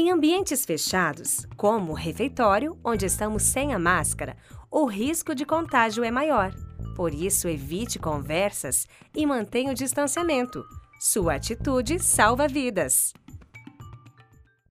Em ambientes fechados, como o refeitório, onde estamos sem a máscara, o risco de contágio é maior. Por isso, evite conversas e mantenha o distanciamento. Sua atitude salva vidas.